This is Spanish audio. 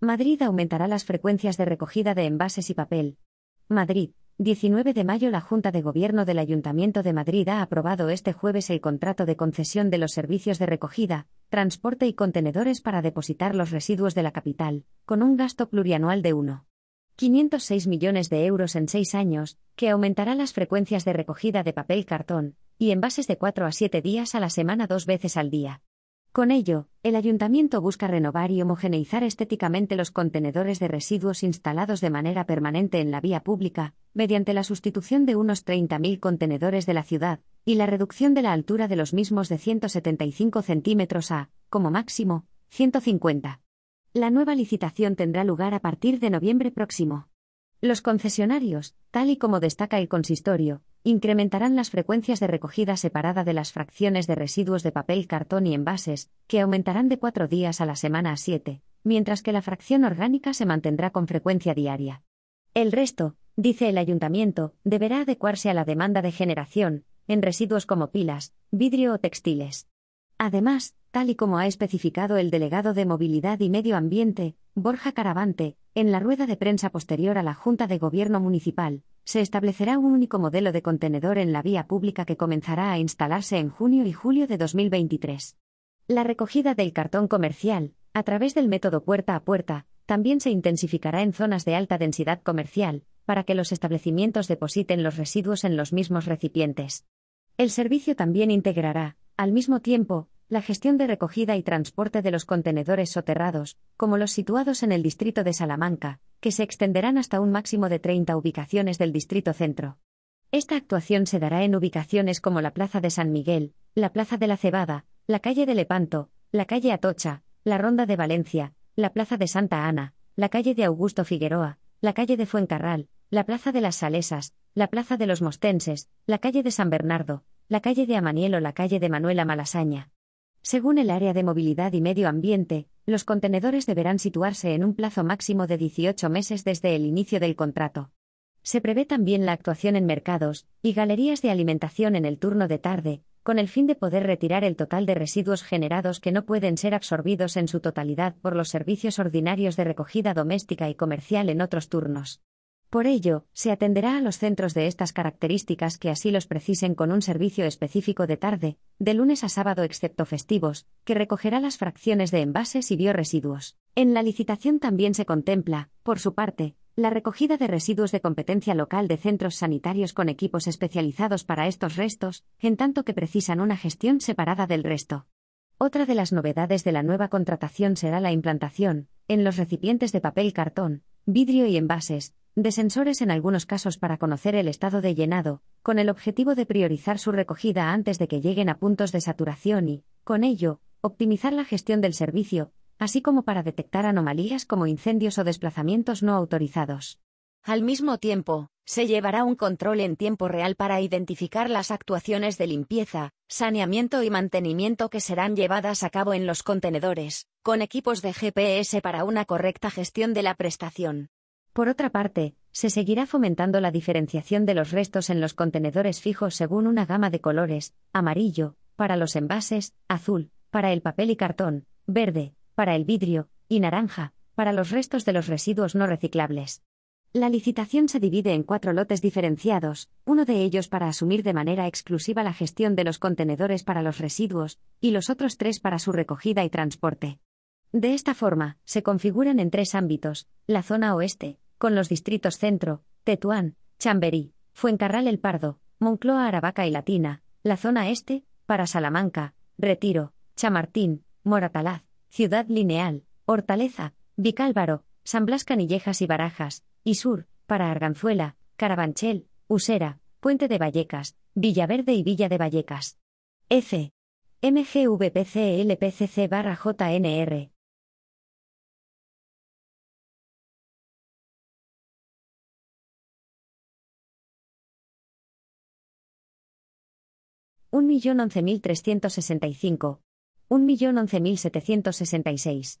Madrid aumentará las frecuencias de recogida de envases y papel. Madrid, 19 de mayo La Junta de Gobierno del Ayuntamiento de Madrid ha aprobado este jueves el contrato de concesión de los servicios de recogida, transporte y contenedores para depositar los residuos de la capital, con un gasto plurianual de 1,506 millones de euros en seis años, que aumentará las frecuencias de recogida de papel cartón y envases de 4 a 7 días a la semana dos veces al día. Con ello, el ayuntamiento busca renovar y homogeneizar estéticamente los contenedores de residuos instalados de manera permanente en la vía pública, mediante la sustitución de unos 30.000 contenedores de la ciudad, y la reducción de la altura de los mismos de 175 centímetros a, como máximo, 150. La nueva licitación tendrá lugar a partir de noviembre próximo. Los concesionarios, tal y como destaca el consistorio, incrementarán las frecuencias de recogida separada de las fracciones de residuos de papel, cartón y envases, que aumentarán de cuatro días a la semana a siete, mientras que la fracción orgánica se mantendrá con frecuencia diaria. El resto, dice el ayuntamiento, deberá adecuarse a la demanda de generación, en residuos como pilas, vidrio o textiles. Además, tal y como ha especificado el delegado de Movilidad y Medio Ambiente, Borja Caravante, en la rueda de prensa posterior a la Junta de Gobierno Municipal, se establecerá un único modelo de contenedor en la vía pública que comenzará a instalarse en junio y julio de 2023. La recogida del cartón comercial, a través del método puerta a puerta, también se intensificará en zonas de alta densidad comercial, para que los establecimientos depositen los residuos en los mismos recipientes. El servicio también integrará, al mismo tiempo, la gestión de recogida y transporte de los contenedores soterrados, como los situados en el distrito de Salamanca, que se extenderán hasta un máximo de 30 ubicaciones del distrito centro. Esta actuación se dará en ubicaciones como la Plaza de San Miguel, la Plaza de la Cebada, la calle de Lepanto, la calle Atocha, la Ronda de Valencia, la Plaza de Santa Ana, la calle de Augusto Figueroa, la calle de Fuencarral, la Plaza de las Salesas, la Plaza de los Mostenses, la calle de San Bernardo, la calle de Amaniel o la calle de Manuela Malasaña. Según el área de movilidad y medio ambiente, los contenedores deberán situarse en un plazo máximo de 18 meses desde el inicio del contrato. Se prevé también la actuación en mercados y galerías de alimentación en el turno de tarde, con el fin de poder retirar el total de residuos generados que no pueden ser absorbidos en su totalidad por los servicios ordinarios de recogida doméstica y comercial en otros turnos. Por ello, se atenderá a los centros de estas características que así los precisen con un servicio específico de tarde, de lunes a sábado excepto festivos, que recogerá las fracciones de envases y bioresiduos. En la licitación también se contempla, por su parte, la recogida de residuos de competencia local de centros sanitarios con equipos especializados para estos restos, en tanto que precisan una gestión separada del resto. Otra de las novedades de la nueva contratación será la implantación, en los recipientes de papel cartón, vidrio y envases, de sensores en algunos casos para conocer el estado de llenado, con el objetivo de priorizar su recogida antes de que lleguen a puntos de saturación y, con ello, optimizar la gestión del servicio, así como para detectar anomalías como incendios o desplazamientos no autorizados. Al mismo tiempo, se llevará un control en tiempo real para identificar las actuaciones de limpieza, saneamiento y mantenimiento que serán llevadas a cabo en los contenedores, con equipos de GPS para una correcta gestión de la prestación. Por otra parte, se seguirá fomentando la diferenciación de los restos en los contenedores fijos según una gama de colores, amarillo, para los envases, azul, para el papel y cartón, verde, para el vidrio, y naranja, para los restos de los residuos no reciclables. La licitación se divide en cuatro lotes diferenciados, uno de ellos para asumir de manera exclusiva la gestión de los contenedores para los residuos, y los otros tres para su recogida y transporte. De esta forma, se configuran en tres ámbitos, la zona oeste, con los distritos Centro, Tetuán, Chamberí, Fuencarral el Pardo, Moncloa Aravaca y Latina, la zona este, para Salamanca, Retiro, Chamartín, Moratalaz, Ciudad Lineal, Hortaleza, Vicálvaro, San Blas Canillejas y Barajas, y sur, para Arganzuela, Carabanchel, Usera, Puente de Vallecas, Villaverde y Villa de Vallecas. F. MGVPCLPCC barra JNR. 1.011.365, 1.011.766.